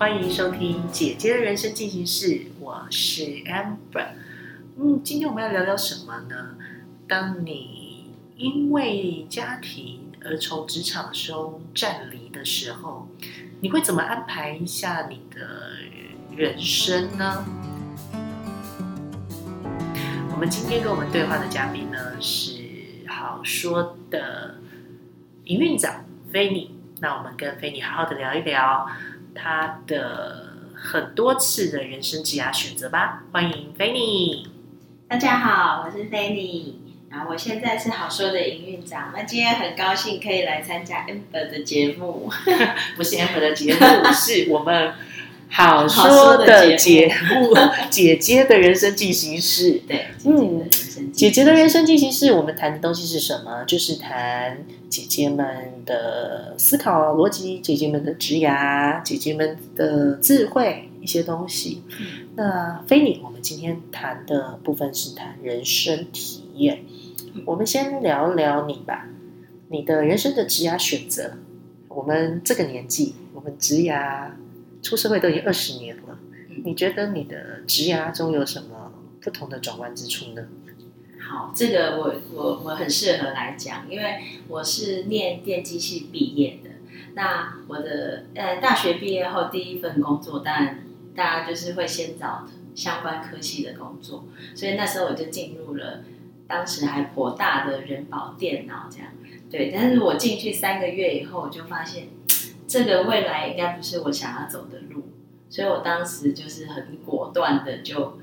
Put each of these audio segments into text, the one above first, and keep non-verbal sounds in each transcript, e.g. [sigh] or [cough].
欢迎收听姐姐的人生进行式，我是 Amber。嗯，今天我们要聊聊什么呢？当你因为家庭而从职场中站离的时候，你会怎么安排一下你的人生呢？我们今天跟我们对话的嘉宾呢是好说的营运长菲尼，那我们跟菲尼好好的聊一聊他的很多次的人生职涯选择吧。欢迎菲尼。大家好，我是菲尼，然后我现在是好说的营运长。那今天很高兴可以来参加 Amber 的节目，[laughs] 不是 Amber 的节目，是我们好说的节目，[laughs] 姐姐的人生进行式。对，嗯，姐姐的人生进行式，我们谈的东西是什么？就是谈姐姐们的思考逻辑，姐姐们的职涯，姐姐们的智慧。一些东西，那菲尼，我们今天谈的部分是谈人生体验。我们先聊聊你吧，你的人生的职涯选择。我们这个年纪，我们职涯出社会都已经二十年了，你觉得你的职涯中有什么不同的转弯之处呢？好，这个我我我很适合来讲，因为我是念电机系毕业的。那我的呃大学毕业后第一份工作，当然。大家就是会先找相关科系的工作，所以那时候我就进入了当时还颇大的人保电脑这样。对，但是我进去三个月以后，我就发现这个未来应该不是我想要走的路，所以我当时就是很果断的就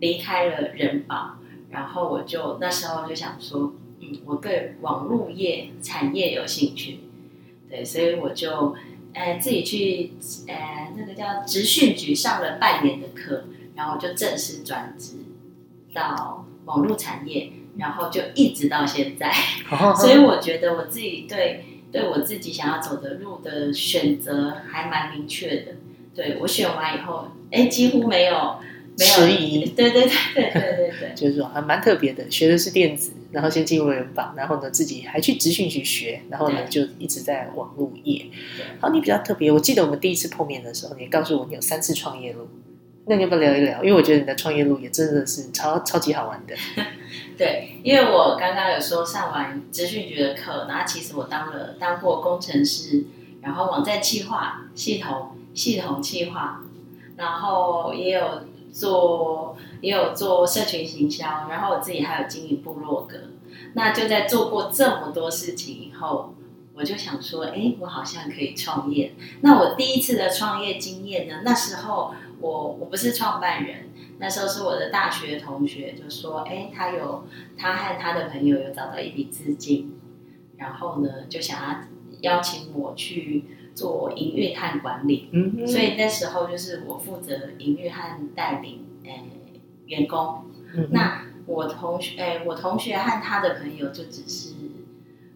离开了人保，然后我就那时候就想说，嗯，我对网络业产业有兴趣，对，所以我就。呃，自己去呃，那个叫职训局上了半年的课，然后就正式转职到网络产业，然后就一直到现在。[laughs] 所以我觉得我自己对对我自己想要走的路的选择还蛮明确的。对我选完以后，哎，几乎没有。迟疑，对对对对对对对，就是说还蛮特别的，学的是电子，然后先进入人保，然后呢自己还去职训去学，然后呢就一直在网路业。好，你比较特别，我记得我们第一次碰面的时候，你告诉我你有三次创业路，那你要不要聊一聊？因为我觉得你的创业路也真的是超超级好玩的。[laughs] 对，因为我刚刚有说上完资讯局的课，然后其实我当了当过工程师，然后网站企划、系统系统企划，然后也有。做也有做社群行销，然后我自己还有经营部落格。那就在做过这么多事情以后，我就想说，哎，我好像可以创业。那我第一次的创业经验呢？那时候我我不是创办人，那时候是我的大学同学就说，哎，他有他和他的朋友有找到一笔资金，然后呢就想要邀请我去。做营运和管理，所以那时候就是我负责营运和带领诶员工。那我同学诶，我同学和他的朋友就只是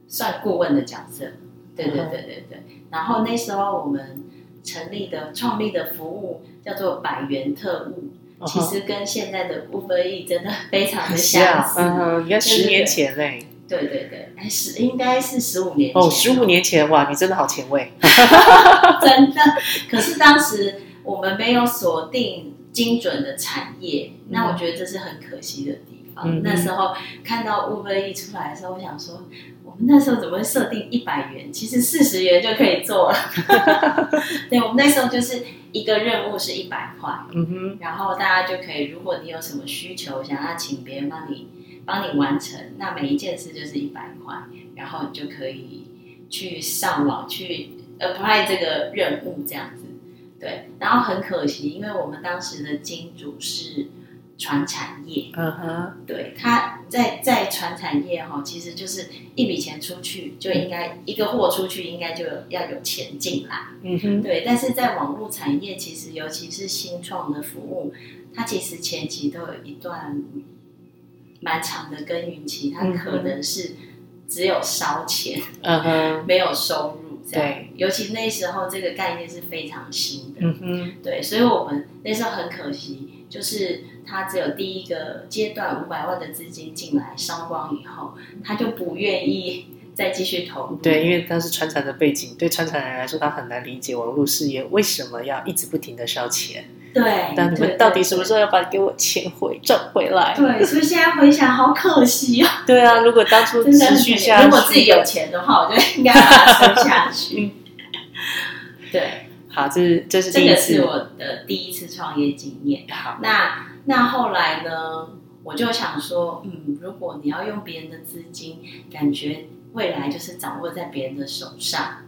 算顾问的角色。对对对对对。然后那时候我们成立的、创立的服务叫做百元特务，其实跟现在的 Uber E 真的非常的相似。嗯，应该十年前嘞。对对对，哎，十应该是十五年前哦，十五年前哇，你真的好前卫，[laughs] 真的。可是当时我们没有锁定精准的产业，那我觉得这是很可惜的地方。那时候看到 Uber E 出来的时候，我想说，我们那时候怎么会设定一百元？其实四十元就可以做了。[laughs] 对，我们那时候就是一个任务是一百块，嗯哼，然后大家就可以，如果你有什么需求，想要请别人帮你。帮你完成，那每一件事就是一百块，然后你就可以去上网去 apply 这个任务这样子，对。然后很可惜，因为我们当时的金主是传产业，嗯哼，对，他在在传产业哈，其实就是一笔钱出去就应该一个货出去，应该就要有钱进来，嗯哼，对。但是在网络产业，其实尤其是新创的服务，它其实前期都有一段。蛮长的耕耘期，它可能是只有烧钱，嗯哼，[laughs] 没有收入，对。尤其那时候这个概念是非常新的，嗯哼，对。所以我们那时候很可惜，就是他只有第一个阶段五百万的资金进来烧光以后，他就不愿意。再继续投入。对，因为他是川产的背景，对川产人来说，他很难理解网络事业为什么要一直不停的烧钱。对，但你们到底什么时候要把给我钱回赚回来？对，所以现在回想，好可惜哦。对啊，如果当初持续下，如果自己有钱的话，我就应该把它撑下去。[laughs] 对，好，这是这是这个是我的第一次创业经验。好，那那后来呢？我就想说，嗯，如果你要用别人的资金，感觉未来就是掌握在别人的手上。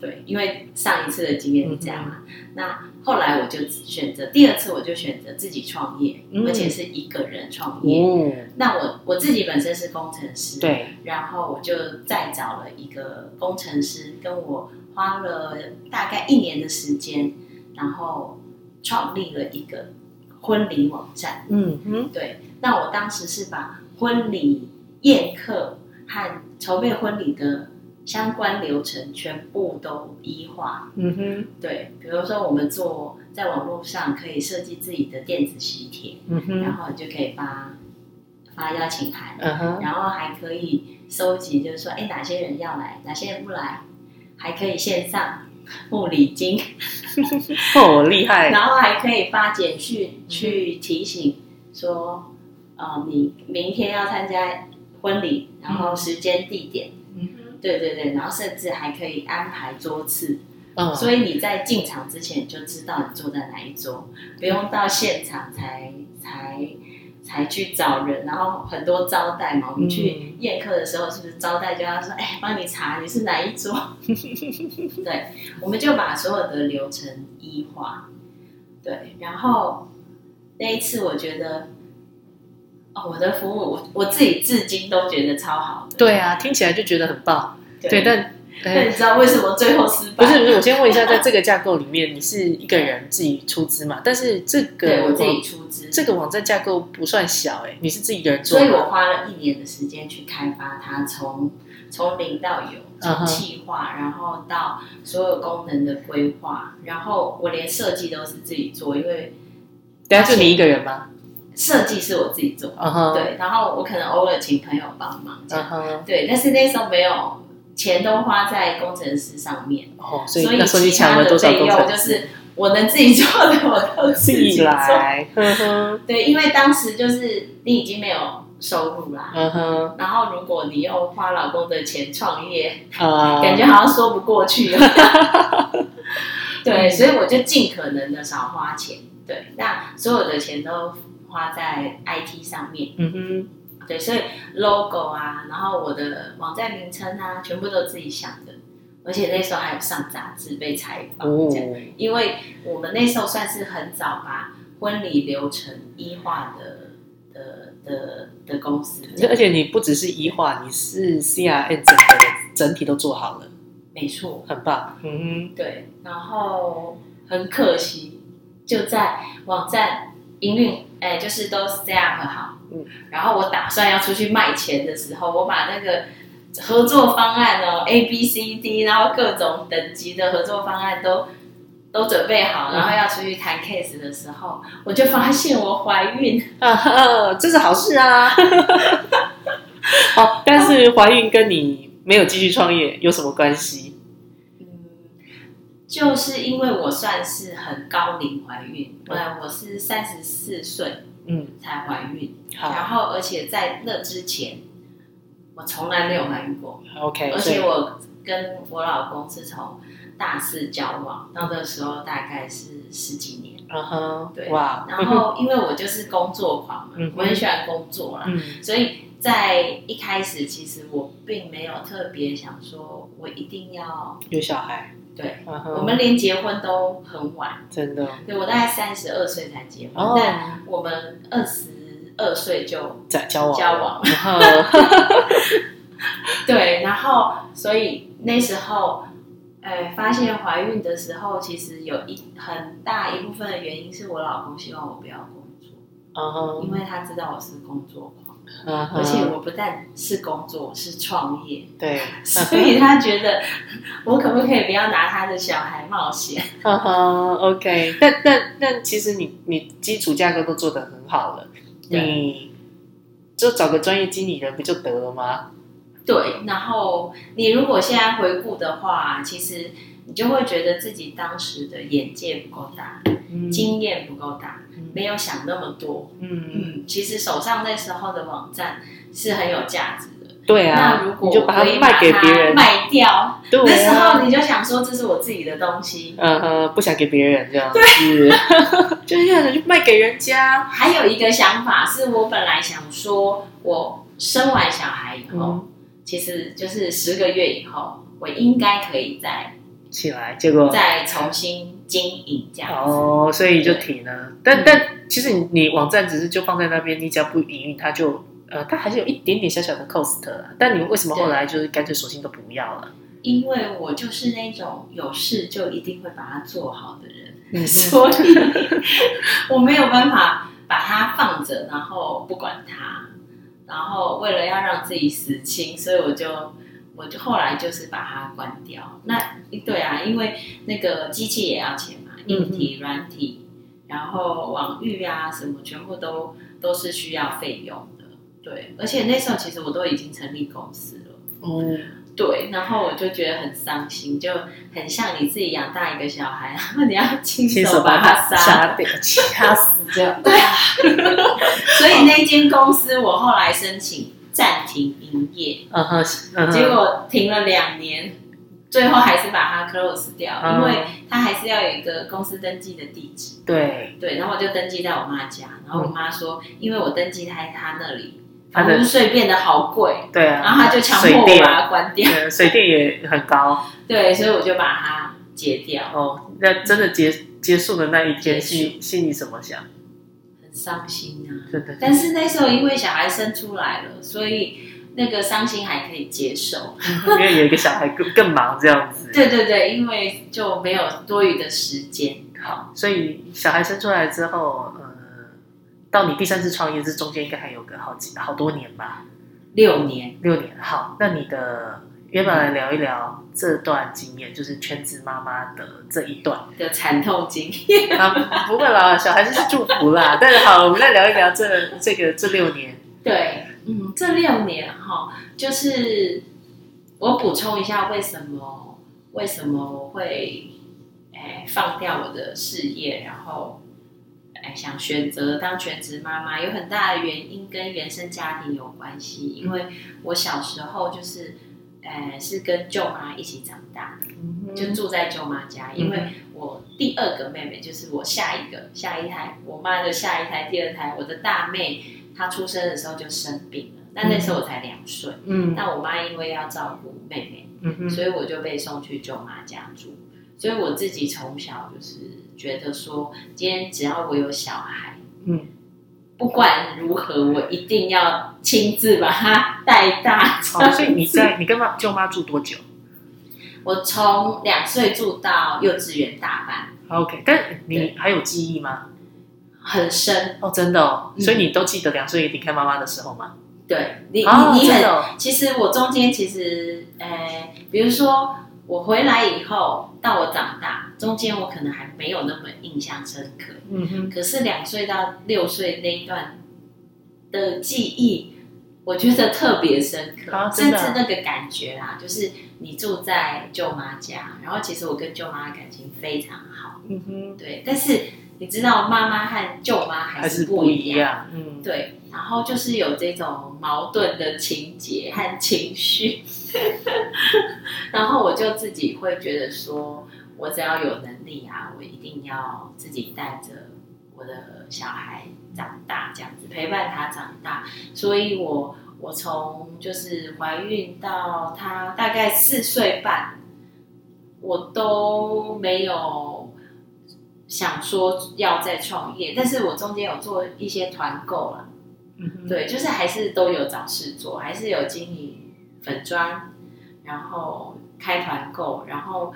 对，因为上一次的经验是这样嘛。那后来我就选择第二次，我就选择自己创业，而且是一个人创业。那我我自己本身是工程师，对，然后我就再找了一个工程师，跟我花了大概一年的时间，然后创立了一个婚礼网站。嗯哼，对。那我当时是把婚礼宴客和筹备婚礼的。相关流程全部都一化。嗯哼，对，比如说我们做在网络上可以设计自己的电子喜帖，嗯哼，然后你就可以发发邀请函，嗯哼，然后还可以收集，就是说，哎，哪些人要来，哪些人不来，还可以线上付礼金，[laughs] 哦，厉害，然后还可以发简讯去提醒说，呃，你明天要参加婚礼，然后时间地点。嗯。对对对，然后甚至还可以安排桌次，嗯，所以你在进场之前就知道你坐在哪一桌，不用到现场才才才去找人，然后很多招待嘛，我们去宴客的时候，是不是招待就要说，哎，帮你查你是哪一桌？[laughs] 对，我们就把所有的流程一化，对，然后那一次我觉得。哦，我的服务我我自己至今都觉得超好的。对啊，听起来就觉得很棒。对，但 [laughs] 但你知道为什么最后失败？不是不是，我先问一下，在这个架构里面，你是一个人自己出资嘛？但是这个我自己出资，这个网站架构不算小哎，你是自己一个人做，所以我花了一年的时间去开发它，从从零到有，从企划，然后到所有功能的规划，然后我连设计都是自己做，因为等下就你一个人吗？设计是我自己做，对，然后我可能偶尔请朋友帮忙，这样，对，但是那时候没有钱都花在工程师上面，哦，所以其他的费用就是我能自己做的我都自己来，[laughs] 对，因为当时就是你已经没有收入啦，嗯，然后如果你又花老公的钱创业，[laughs] 感觉好像说不过去，[laughs] 对，所以我就尽可能的少花钱，对，那所有的钱都。花在 IT 上面，嗯哼，对，所以 logo 啊，然后我的网站名称啊，全部都自己想的，而且那时候还有上杂志被采访，这样，因为我们那时候算是很早把婚礼流程一化的的的的公司，而且你不只是一化，你是 CRM 整个整体都做好了，没错，很棒，嗯哼，对，然后很可惜，就在网站营运。哎，就是都是这样很好，嗯，然后我打算要出去卖钱的时候，我把那个合作方案哦，A B C D，然后各种等级的合作方案都都准备好，然后要出去谈 case 的时候，我就发现我怀孕，啊 [laughs] 这是好事啊。[laughs] 好，但是怀孕跟你没有继续创业有什么关系？就是因为我算是很高龄怀孕，对，我是三十四岁，嗯，才怀孕，然后而且在那之前，我从来没有怀孕过，OK，而且我跟我老公是从大四交往到那时候大概是十几年，嗯哼，对，哇，然后因为我就是工作狂嘛，我很喜欢工作啦，所以在一开始其实我并没有特别想说我一定要有小孩。对，我们连结婚都很晚，真的。对我大概三十二岁才结婚，但我们二十二岁就在交往。交往，[laughs] 对，然后所以那时候，呃，发现怀孕的时候，其实有一很大一部分的原因是我老公希望我不要工作，因为他知道我是工作。而且我不但是工作，是创业，对，所以他觉得我可不可以不要拿他的小孩冒险？[laughs] 哈哈，OK，但但但其实你你基础架构都做得很好了，你就找个专业经理人不就得了吗？对，然后你如果现在回顾的话，其实你就会觉得自己当时的眼界不够大，嗯经验不够大，嗯没有想那么多。嗯，嗯，其实手上那时候的网站是很有价值的。对啊，那如果你就把它卖给别人，卖掉，对啊那时候你就想说这是我自己的东西。呃呃，不想给别人这样子，[laughs] 就是想就卖给人家。还有一个想法是我本来想说，我生完小孩以后，嗯其实就是十个月以后，我应该可以再起来，结果再重新经营这样子。哦，所以就停了。但但其实你你网站只是就放在那边，你只要不营运，它就呃，它还是有一点点小小的 cost 啊。但你为什么后来就是干脆索性都不要了？因为我就是那种有事就一定会把它做好的人，嗯 [laughs] 所以我没有办法把它放着，然后不管它，然后为了要让自己死心，所以我就我就后来就是把它关掉。那对啊，因为那个机器也要钱嘛，硬体、软体，然后网域啊什么，全部都都是需要费用的。对，而且那时候其实我都已经成立公司了。哦，对，然后我就觉得很伤心，就很像你自己养大一个小孩，然后你要 [laughs] 亲亲手手把他杀。杀掉、掐死这样。[laughs] 对啊，[laughs] 所以那间公司我后来申请暂停营业，嗯哼，嗯哼结果停了两年，最后还是把它 close 掉，嗯因为它还是要有一个公司登记的地址。对，对，然后我就登记在我妈家，然后我妈说，因为我登记在她那里，她的房屋税变得好贵，对啊，然后她就强迫我把它关掉。对水电也很高对，所以我就把它解掉，哦。那真的结结束的那一天，心心里怎么想？很伤心啊。对的，但是那时候因为小孩生出来了，所以那个伤心还可以接受。[laughs] 因为有一个小孩更更忙这样子。对对对，因为就没有多余的时间。好，所以小孩生出来之后，呃，到你第三次创业这中间应该还有个好几好多年吧，六年，六年。好，那你的要不要来聊一聊这段经验，就是全职妈妈的这一段？的惨痛经验，啊，不会啦，小孩子是祝福啦。但是好，我们来聊一聊这这个这六年。对，嗯，这六年哈，就是我补充一下，为什么为什么我会哎放掉我的事业，然后哎想选择当全职妈妈，有很大的原因跟原生家庭有关系，因为我小时候就是哎是跟舅妈一起长大的，就住在舅妈家，因为我第二个妹妹就是我下一个下一胎，我妈的下一胎第二胎，我的大妹她出生的时候就生病了，那那时候我才两岁，嗯。那我妈因为要照顾妹妹，嗯哼，所以我就被送去舅妈家住，所以我自己从小就是觉得说，今天只要我有小孩，嗯，不管如何，我一定要亲自把他带大。好，所以你在你跟妈舅妈住多久我从两岁住到幼稚园大班，？OK，但你还有记忆吗？很深。哦，真的哦，嗯所以你都记得两岁离开妈妈的时候吗？对你，哦你你很哦其实我中间其实，呃，比如说我回来以后到我长大，中间我可能还没有那么印象深刻。嗯哼，可是两岁到六岁那一段的记忆，我觉得特别深刻，甚至那个感觉啦，就是你住在舅妈家，然后其实我跟舅妈的感情非常好，嗯哼，对，但是你知道妈妈和舅妈还还是是不。一样。嗯，对，然后就是有这种矛盾的情节和情绪，[laughs] 然后我就自己会觉得说，我只要有能力啊，我一定要自己带着我的小孩长大，这样子陪伴他长大。所以我我从就是怀孕到他大概四岁半，我都没有想说要再创业，但是我中间有做一些团购了。对，就是还是都有找事做，还是有经营粉砖，然后开团购，然后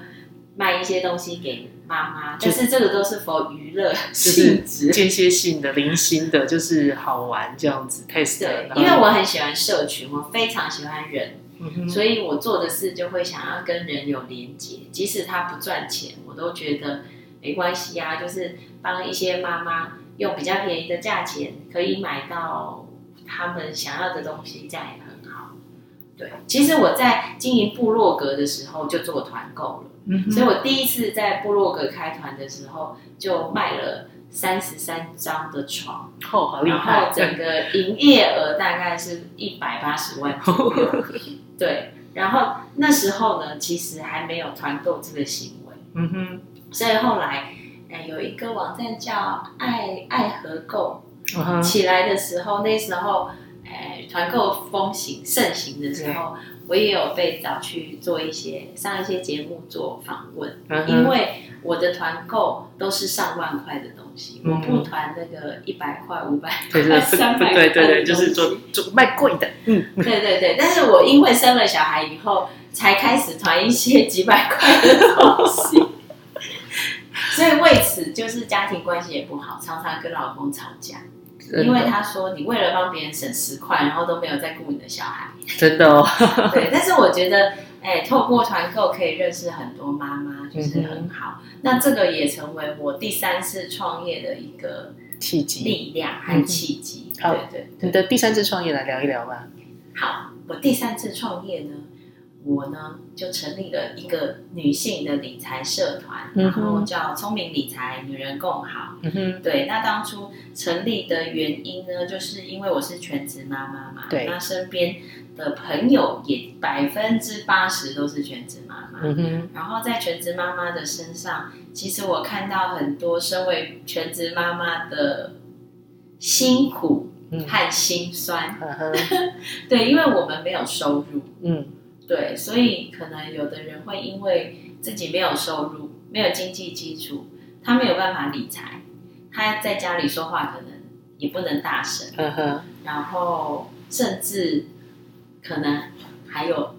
卖一些东西给妈妈，就但是这个都是否娱乐性质。间歇性的、零星的，就是好玩这样子 test 对，因为我很喜欢社群，我非常喜欢人，嗯所以我做的事就会想要跟人有连接，即使他不赚钱，我都觉得没关系啊，就是帮一些妈妈用比较便宜的价钱可以买到他们想要的东西，这样。对，其实我在经营部落格的时候就做团购了，嗯所以我第一次在部落格开团的时候就卖了三十三张的床，哦，好厉然害。后，整个营业额大概是一百八十万左右。[laughs] 对，然后那时候呢，其实还没有团购这个行为，嗯哼，所以后来，哎，有一个网站叫爱爱和购起来的时候，那时候，哎，团购风行盛行的时候，我也有被找去做一些上一些节目做访问，嗯因为我的团购都是上万块的东西，嗯我不团那个一百块、五百块、三百块对对对，就是做做卖贵的，嗯，对对对，但是我因为生了小孩以后，才开始团一些几百块的东西，[laughs] 所以为此就是家庭关系也不好，常常跟老公吵架，因为他说你为了帮别人省十块，然后都没有在顾你的小孩。真的哦，[laughs] 对，但是我觉得，哎，透过团购可以认识很多妈妈，就是很好。那这个也成为我第三次创业的一个契机。力量和契机。好对对你的第三次创业来聊一聊吧。好，我第三次创业呢，我呢就成立了一个女性的理财社团，然后叫“聪明理财，女人共好”。嗯哼，对，那当初成立的原因呢，就是因为我是全职妈妈嘛，对。那身边的朋友也百分之八十都是全职妈妈。嗯哼，然后在全职妈妈的身上，其实我看到很多身为全职妈妈的辛苦嗯。和辛酸。嗯哼，对，因为我们没有收入，嗯对，所以可能有的人会因为自己没有收入，没有经济基础，他没有办法理财，他在家里说话可能也不能大声，然后甚至可能还有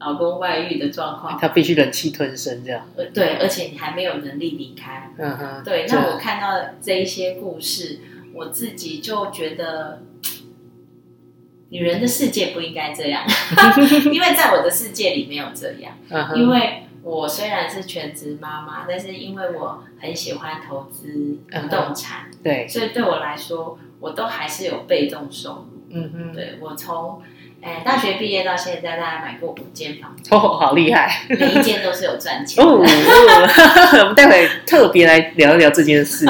老公外遇的状况，他必须忍气吞声这样。呃，对，而且你还没有能力离开，嗯哼，对，那我看到这一些故事，我自己就觉得，女人的世界不应该这样，[laughs] 因为在我的世界里没有这样。因为我虽然是全职妈妈，但是因为我很喜欢投资不动产，对，所以对我来说，我都还是有被动收入。嗯哼，对我从哎大学毕业到现在，大概买过五间房子，哦，好厉害。每一间都是有赚钱。[laughs] 我们待会特别来聊一聊这件事。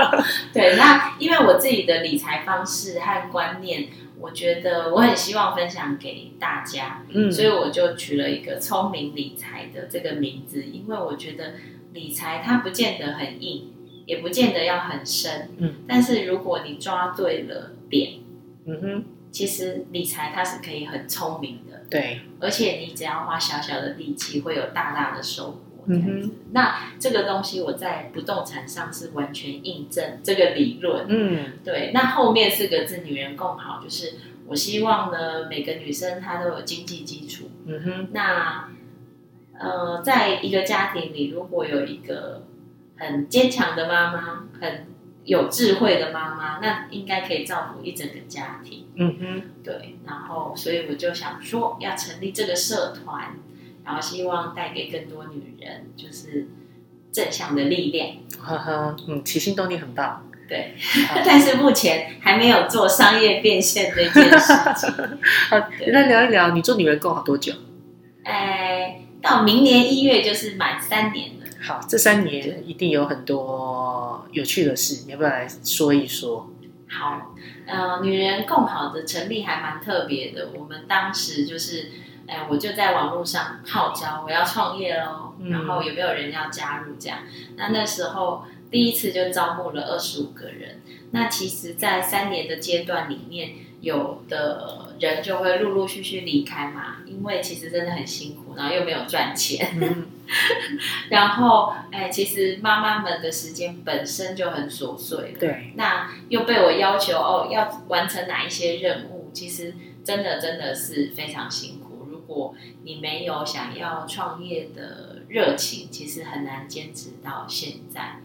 [laughs] 对，那因为我自己的理财方式和观念，我觉得我很希望分享给大家，嗯。所以我就取了一个聪明理财的这个名字，因为我觉得理财它不见得很硬，也不见得要很深，嗯，但是如果你抓对了点，嗯哼，其实理财它是可以很聪明的，对，而且你只要花小小的力气，会有大大的收获。这嗯样子，那这个东西我在不动产上是完全印证这个理论。嗯对，那后面四个字“女人共好”，就是我希望呢，每个女生她都有经济基础。嗯哼，那呃，在一个家庭里，如果有一个很坚强的妈妈，很有智慧的妈妈，那应该可以造福一整个家庭。嗯哼，对，然后所以我就想说，要成立这个社团，然后希望带给更多女人就是正向的力量。呵呵，嗯，起心动念很棒。对，[laughs] 但是目前还没有做商业变现这件事情。[laughs] 好，来聊一聊你做女人共好多久？哎，到明年一月就是满三年了。好，这三年一定有很多有趣的事，你要不要来说一说？好，呃，女人共好的成立还蛮特别的。我们当时就是，哎，我就在网络上号召我要创业喽，嗯然后有没有人要加入这样？那那时候第一次就招募了二十五个人。那其实，在三年的阶段里面，有的人就会陆陆续续离开嘛，因为其实真的很辛苦，然后又没有赚钱。嗯 [laughs] 然后，哎，其实妈妈们的时间本身就很琐碎。对，那又被我要求哦，要完成哪一些任务，其实真的真的是非常辛苦。你没有想要创业的热情，其实很难坚持到现在。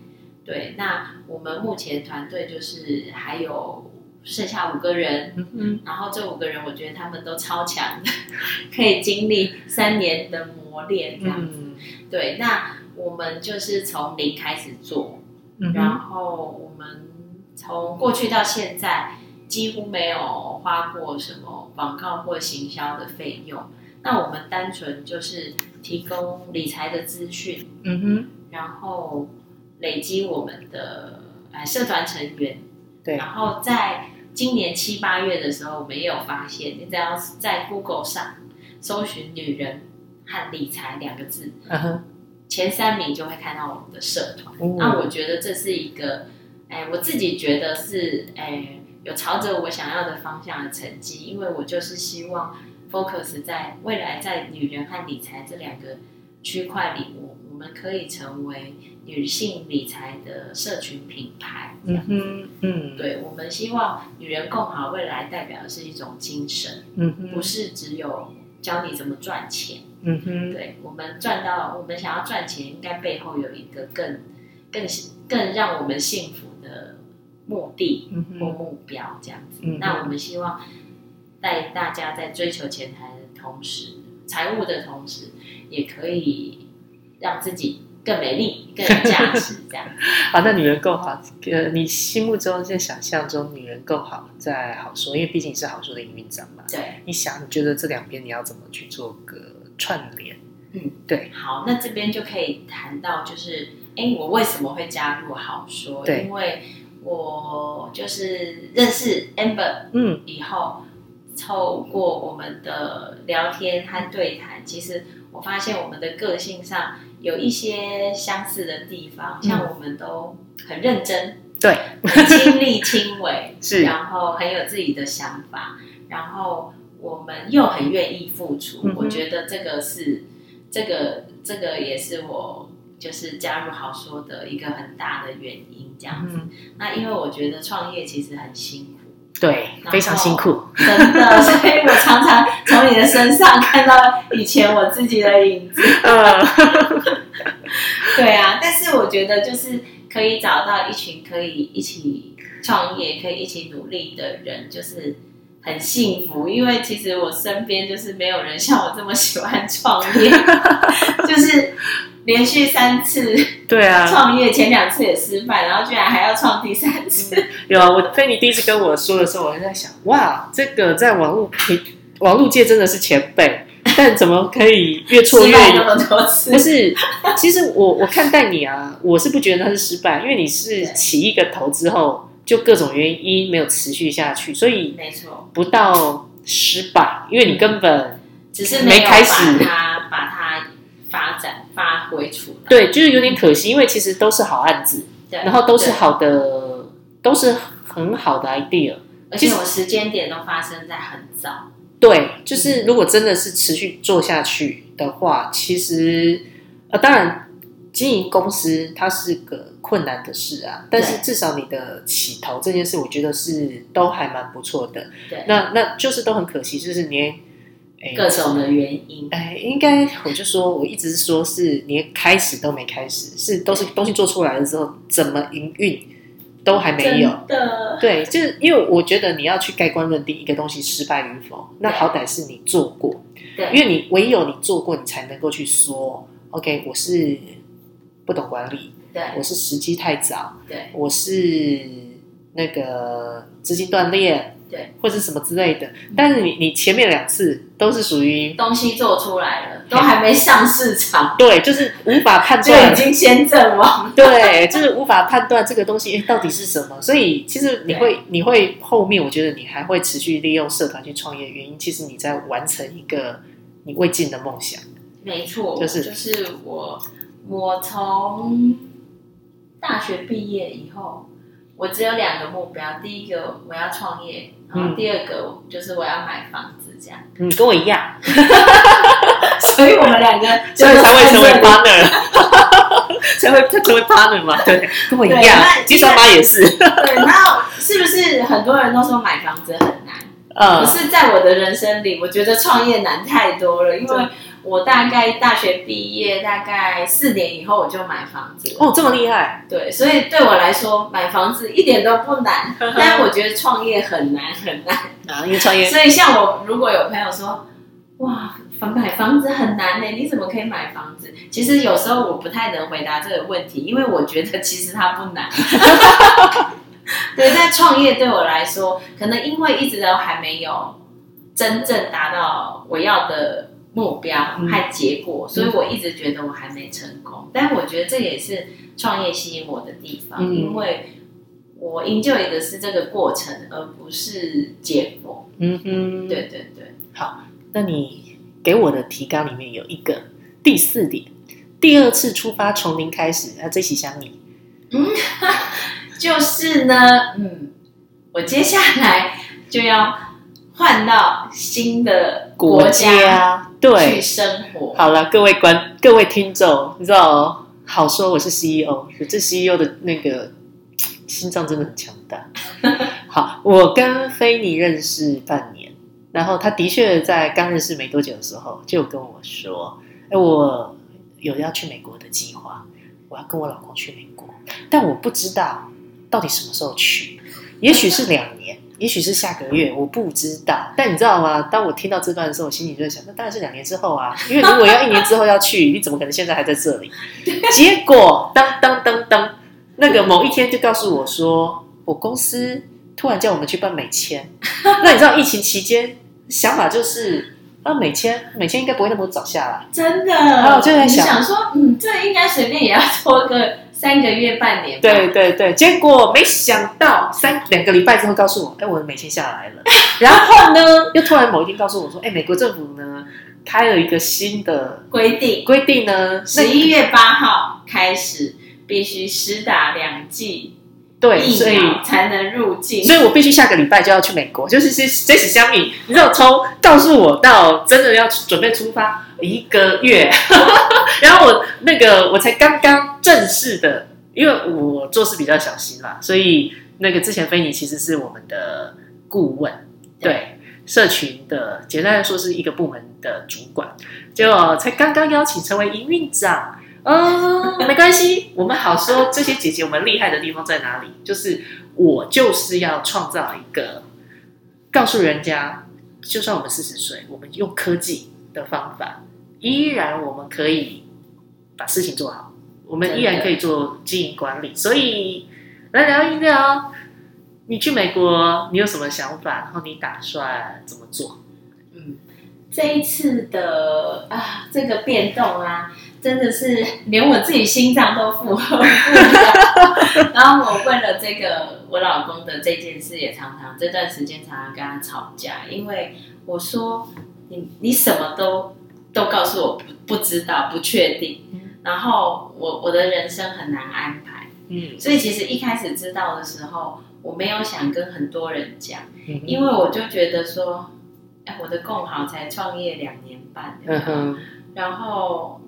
对，那我们目前团队就是还有剩下五个人，嗯嗯然后这五个人我觉得他们都超强的，[laughs] 可以经历三年的磨练这样子。嗯对，那我们就是从零开始做，嗯然后我们从过去到现在，几乎没有花过什么广告或行销的费用。那我们单纯就是提供理财的资讯，嗯哼，然后累积我们的呃社团成员，对，然后在今年七八月的时候，我们也有发现，你只要在 Google 上搜寻“女人”和“理财”两个字，嗯哼，前三名就会看到我们的社团。哦。那我觉得这是一个，哎，我自己觉得是，哎，有朝着我想要的方向的成绩，因为我就是希望 focus 在未来在女人和理财这两个区块里，我我们可以成为女性理财的社群品牌。这样嗯哼，嗯，，对，我们希望女人共好未来代表的是一种精神，嗯哼，不，是只有教你怎么赚钱。嗯哼，对我们赚到，我们想要赚钱，应该背后有一个更、更、更让我们幸福的目的嗯或，目标，这样子。嗯那我们希望带大家在追求钱财的同时，财务的同时，也可以让自己更美丽、更有价值，[laughs] 这样。好，那女人够好，呃，你心目中在想象中女人够好，在好说，因为毕竟是好说的营运长嘛。对，你想，你觉得这两边你要怎么去做个串联？嗯，对，好，那这边就可以谈到，就是，哎，我为什么会加入好说？对因为我就是认识 Amber 嗯以后，透过我们的聊天和对谈，其实我发现我们的个性上有一些相似的地方，嗯像我们都很认真，对，很亲力亲为，[laughs] 是然后很有自己的想法，然后我们又很愿意付出。嗯我觉得这个是这个这个也是我就是加入好说的一个很大的原因，这样子。嗯，那因为我觉得创业其实很辛苦。对，非常辛苦。[laughs] 真的，所以我常常从你的身上看到以前我自己的影子。呃 [laughs] [laughs] 对啊，但是我觉得就是可以找到一群可以一起创业、可以一起努力的人，就是很幸福。因为其实我身边就是没有人像我这么喜欢创业，[laughs] 就是连续三次对啊，创业，前两次也失败，然后居然还要创第三次。有啊，我菲尼第一次跟我说的时候，我就在想，哇，这个在网络平网络界真的是前辈，但怎么可以越挫越勇？那么多次不，是，其实我我看待你啊，我是不觉得那是失败，因为你是起一个头之后，就各种原因没有持续下去，所以没错，不到失败，因为你根本只是没开始把它把它发展发挥出来。对，就是有点可惜，因为其实都是好案子，对，然后都是好的，都是很好的 idea。而且我时间点都发生在很早。对，就是如果真的是持续做下去的话，其实呃，当然经营公司它是个困难的事啊，但是至少你的起头这件事，我觉得是都还蛮不错的。对，那那就是都很可惜，就是连哎各种的原因。哎，应该我就说，我一直是说是连开始都没开始，是都是东西做出来了之后，怎么营运都还没有。对，就是因为我觉得你要去盖棺论定一个东西失败与否，那好歹是你做过，对，因为你唯有你做过，你才能够去说，OK，我是不懂管理，对。我是时机太早，对。我是那个资金断裂，对，或者什么之类的。但是你你前面两次都是属于东西做出来了，都还没上市场，[laughs] 对，就是无法判就断已经先阵亡。[laughs] 对，就是无法判断这个东西诶到底是什么，所以其实你会你会后面，我觉得你还会持续利用社团去创业，原因其实你在完成一个你未尽的梦想。没错，就是就是我，我从大学毕业以后，我只有两个目标，第一个我要创业，然后嗯第二个就是我要买房子，这样。嗯，跟我一样，[laughs] 所以我们两个 [laughs] 所以才会成为就是 partner，[laughs] 才会成为 partner 嘛？对，跟我一对样那，计算妈也是，对，然后是不是很多人都说买房子很难？嗯可是，在我的人生里，我觉得创业难太多了，因为我大概大学毕业大概四年以后我就买房子了。哦，这么厉害，对，所以对我来说买房子一点都不难，[laughs] 但我觉得创业很难很难。啊！因为创业，所以像我如果有朋友说，哇，房买房子很难呢，你怎么可以买房子？其实有时候我不太能回答这个问题，因为我觉得其实它不难。[laughs] 对，在创业对我来说，可能因为一直都还没有真正达到我要的目标和结果，所以我一直觉得我还没成功。但我觉得这也是创业吸引我的地方，因为我 enjoy 的是这个过程，而不是结果。嗯哼，对对对。好，那你给我的提纲里面有一个第四点，第二次出发从零开始，那这期想你。嗯。[laughs] 就是呢，嗯，我接下来就要换到新的国家，对，去生活。好了，各位观各位听众，你知道，好说我是 CEO，这 CEO 的那个 [tsk] 心脏真的很强大。[laughs] 好，我跟菲尼认识半年，然后他的确在刚认识没多久的时候就跟我说：“哎，我有要去美国的计划，我要跟我老公去美国，但我不知道。”到底什么时候去？也许是两年，也许是下个月，我不知道。但你知道吗？当我听到这段的时候，我心里就在想，那当然是两年之后啊，因为如果要一年之后要去，你怎么可能现在还在这里？结果当当当当，那个某一天就告诉我说，我公司突然叫我们去办美签。那你知道疫情期间想法就是，啊，美签美签应该不会那么早下来，真的。然后我就在想说，嗯，这应该随便也要拖个。三个月半年，对对对，结果没想到三两个礼拜之后告诉我，哎，我的美签下来了。[laughs] 然后呢，又突然某一天告诉我说，哎，美国政府呢开了一个新的规定，规定呢，十一月八号开始必须施打两剂。对，所以才能入境。所以我必须下个礼拜就要去美国，就是这这是相比，你知道，从告诉我到真的要准备出发一个月，[laughs] 然后我那个我才刚刚正式的，因为我做事比较小心嘛，所以那个之前菲尼其实是我们的顾问，对社群的，简单来说是一个部门的主管，结果才刚刚邀请成为营运长。嗯，[laughs] 没关系，我们好说。这些姐姐，我们厉害的地方在哪里？就是我就是要创造一个，告诉人家，就算我们四十岁，我们用科技的方法，依然我们可以把事情做好，我们依然可以做经营管理。所以来聊一聊，你去美国，你有什么想法？然后你打算怎么做？嗯，这一次的啊，这个变动啊。真的是连我自己心脏都负荷不了。[laughs] 然后我为了这个我老公的这件事，也常常这段时间常常跟他吵架，因为我说你你什么都都告诉我不不知道不确定，然后我我的人生很难安排，嗯，所以其实一开始知道的时候，我没有想跟很多人讲，因为我就觉得说，哎，我的共好才创业两年半，然后。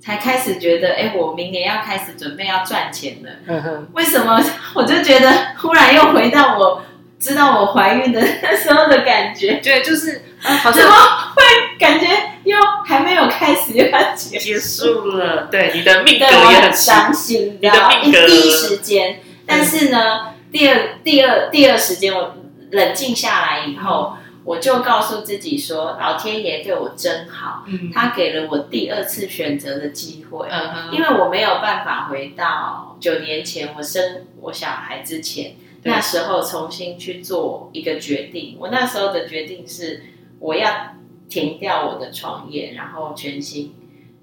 才开始觉得，哎，我明年要开始准备要赚钱了。为什么？[laughs] 我就觉得忽然又回到我知道我怀孕的那 [laughs] 时候的感觉。对，就是好像会感觉又还没有开始又要结结束了。对，你的命格也很伤心，你的命格第一时间。但是呢，第二、第二、第二时间，我冷静下来以后。我就告诉自己说，老天爷对我真好，他给了我第二次选择的机会。因为我没有办法回到九年前我生我小孩之前，那时候重新去做一个决定。我那时候的决定是，我要停掉我的创业，然后全心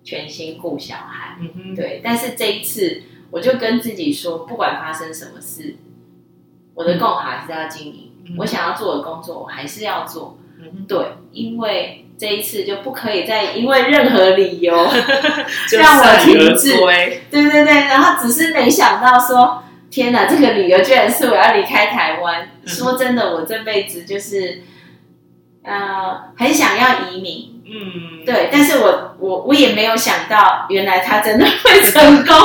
全心顾小孩。嗯对，但是这一次，我就跟自己说，不管发生什么事，我的共还是要经营。我想要做的工作，我还是要做。对，因为这一次就不可以再因为任何理由 [laughs] 让我停止。对对对，然后只是没想到说，天哪，这个理由居然是我要离开台湾。说真的，我这辈子就是呃很想要移民。嗯，对，但是我我我也没有想到，原来他真的会 [laughs] 成功。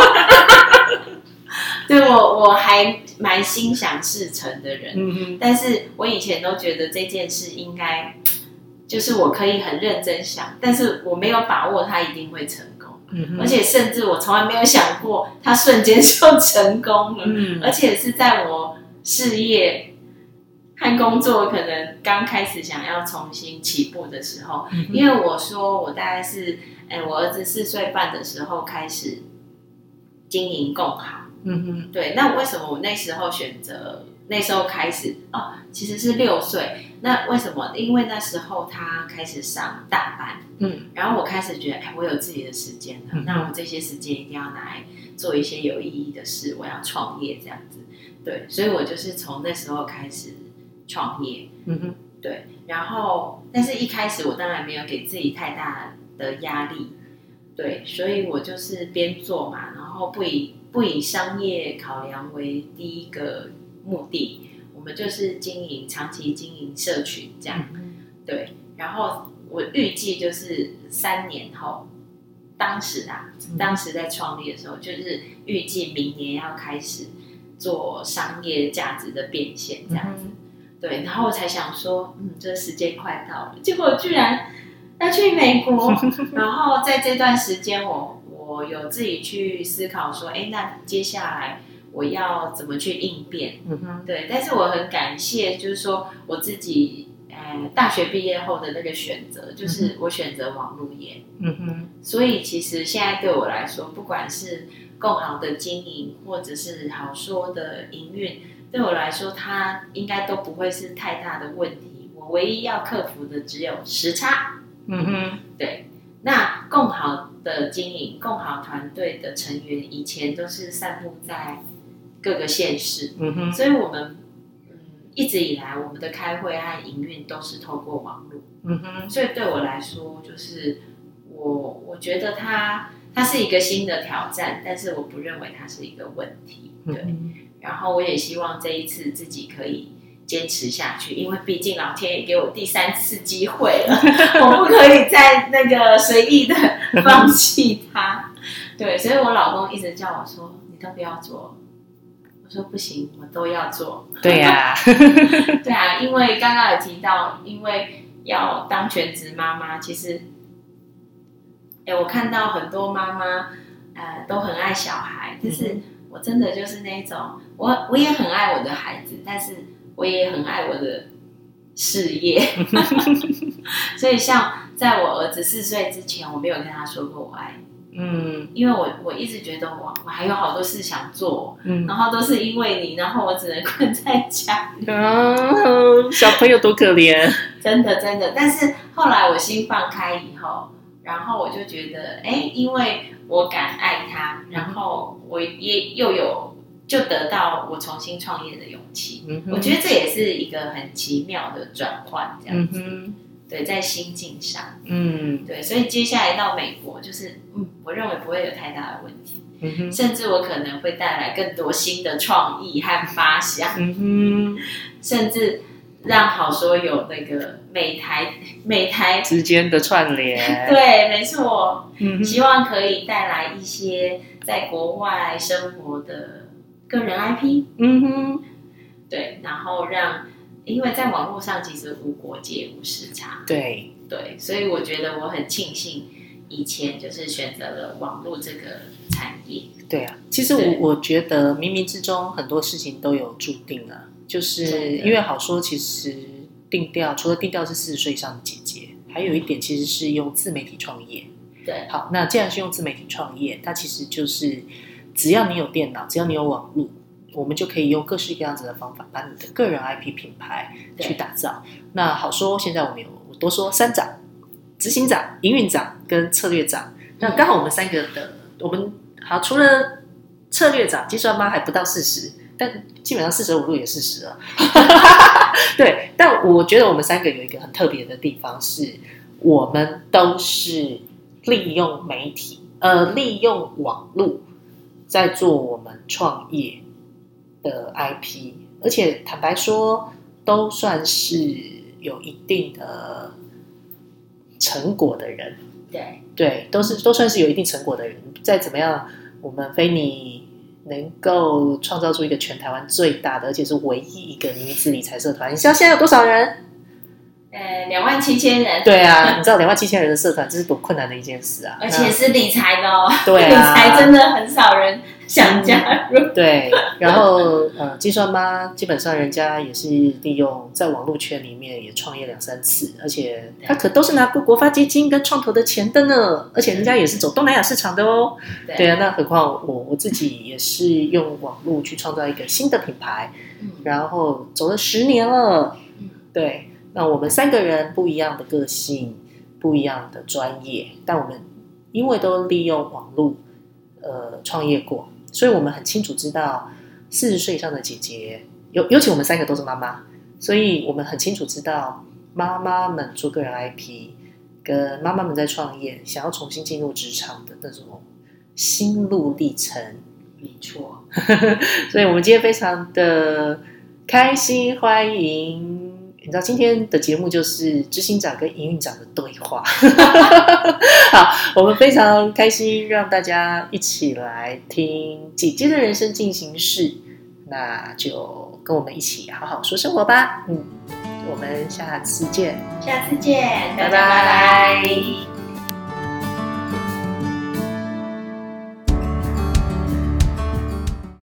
对我我还蛮心想事成的人，嗯嗯但是我以前都觉得这件事应该就是我可以很认真想，但是我没有把握它一定会成功，嗯而且甚至我从来没有想过它瞬间就成功了，嗯，而且是在我事业和工作可能刚开始想要重新起步的时候，因为我说我大概是，哎，我儿子四岁半的时候开始经营共好。嗯哼，对，那为什么我那时候选择那时候开始哦，其实是六岁。那为什么？因为那时候他开始上大班，嗯，然后我开始觉得，哎，我有自己的时间了，嗯那我这些时间一定要拿来做一些有意义的事，我要创业这样子。对，所以我就是从那时候开始创业。嗯哼，对，然后但是一开始我当然没有给自己太大的压力，对，所以我就是边做嘛，然后不以不以商业考量为第一个目的，我们就是经营长期经营社群这样，对，然后我预计就是三年后，当时啊，当时在创立的时候，就是预计明年要开始做商业价值的变现这样子。对，然后我才想说，嗯，这时间快到了，结果居然要去美国。[laughs] 然后在这段时间我，我有自己去思考说，哎，那接下来我要怎么去应变？嗯哼，对，但是我很感谢，就是说我自己，呃，大学毕业后的那个选择，就是我选择网络业。嗯哼，所以其实现在对我来说，不管是共好的经营，或者是好说的营运。对我来说，它应该都不会是太大的问题。我唯一要克服的只有时差。嗯哼，对。那共好的经营、共好团队的成员，以前都是散布在各个县市。嗯哼，所以我们嗯一直以来，我们的开会和营运都是透过网络。嗯哼，所以对我来说，就是我我觉得它它是一个新的挑战，但是我不认为它是一个问题。对。然后我也希望这一次自己可以坚持下去，因为毕竟老天爷给我第三次机会了，[laughs] 我不可以再那个随意的放弃他。[laughs] 对，所以我老公一直叫我说：“你都不要做。”我说：“不行，我都要做。[laughs] ”对呀、对啊，因为刚刚有提到，因为要当全职妈妈，其实，哎，我看到很多妈妈，呃，都很爱小孩，就是。我真的就是那种，我我也很爱我的孩子，但是我也很爱我的事业。[laughs] 所以，像在我儿子四岁之前，我没有跟他说过我爱你。嗯，因为我我一直觉得我我还有好多事想做，嗯，然后都是因为你，然后我只能困在家小朋友多可怜，[laughs] 真的真的。但是后来我心放开以后，然后我就觉得，哎，因为我敢爱他，然后。我也又有就得到我重新创业的勇气，嗯我觉得这也是一个很奇妙的转换，这样子。嗯对，在心境上，嗯。对，所以接下来到美国，就是嗯，我认为不会有太大的问题，嗯哼，甚至我可能会带来更多新的创意和发想，嗯哼，甚至让好说有那个美台美台之间的串联，对，没错，嗯，希望可以带来一些。在国外生活的个人 IP，嗯哼，对，然后让，因为在网络上其实无国界无时差，对。对，所以我觉得我很庆幸以前就是选择了网络这个产业。对啊，其实我我觉得冥冥之中很多事情都有注定啊，就是因为好说，其实定调除了定调是四十岁以上的姐姐，还有一点其实是用自媒体创业。对，好，那既然是用自媒体创业，它其实就是只要你有电脑，只要你有网络，我们就可以用各式各样子的方法，把你的个人 IP 品牌去打造。那好说，现在我们有我多说三长：执行长、营运长跟策略长。那刚好我们三个的，我们好除了策略长，计算妈还不到四十，但基本上四舍五入也四十了。[laughs] 对，但我觉得我们三个有一个很特别的地方，是我们都是。利用媒体，呃，利用网络在做我们创业的 IP，而且坦白说，都算是有一定的成果的人。对对，都是都算是有一定成果的人。再怎么样，我们非你能够创造出一个全台湾最大的，而且是唯一一个女子理财社团。你知道现在有多少人？呃，两万七千人。对啊，你知道两万七千人的社团这是多困难的一件事啊！而且是理财的哦，对啊，理财真的很少人想加入。对，然后呃，计算妈基本上人家也是利用在网络圈里面也创业两三次，而且他可都是拿过国发基金跟创投的钱的呢，而且人家也是走东南亚市场的哦。对啊，那何况我我自己也是用网络去创造一个新的品牌，然后走了十年了。对，那我们三个人不一样的个性，不一样的专业，但我们因为都利用网络呃创业过，所以我们很清楚知道四十岁以上的姐姐，尤尤其我们三个都是妈妈，所以我们很清楚知道妈妈们做个人 IP，跟妈妈们在创业，想要重新进入职场的那种心路历程。没错，[laughs] 所以我们今天非常的开心，欢迎。你知道今天的节目就是执行长跟营运长的对话，[laughs] 好，我们非常开心，让大家一起来听姐姐的人生进行式，那就跟我们一起好好说生活吧。嗯，我们下次见，下次见，拜拜。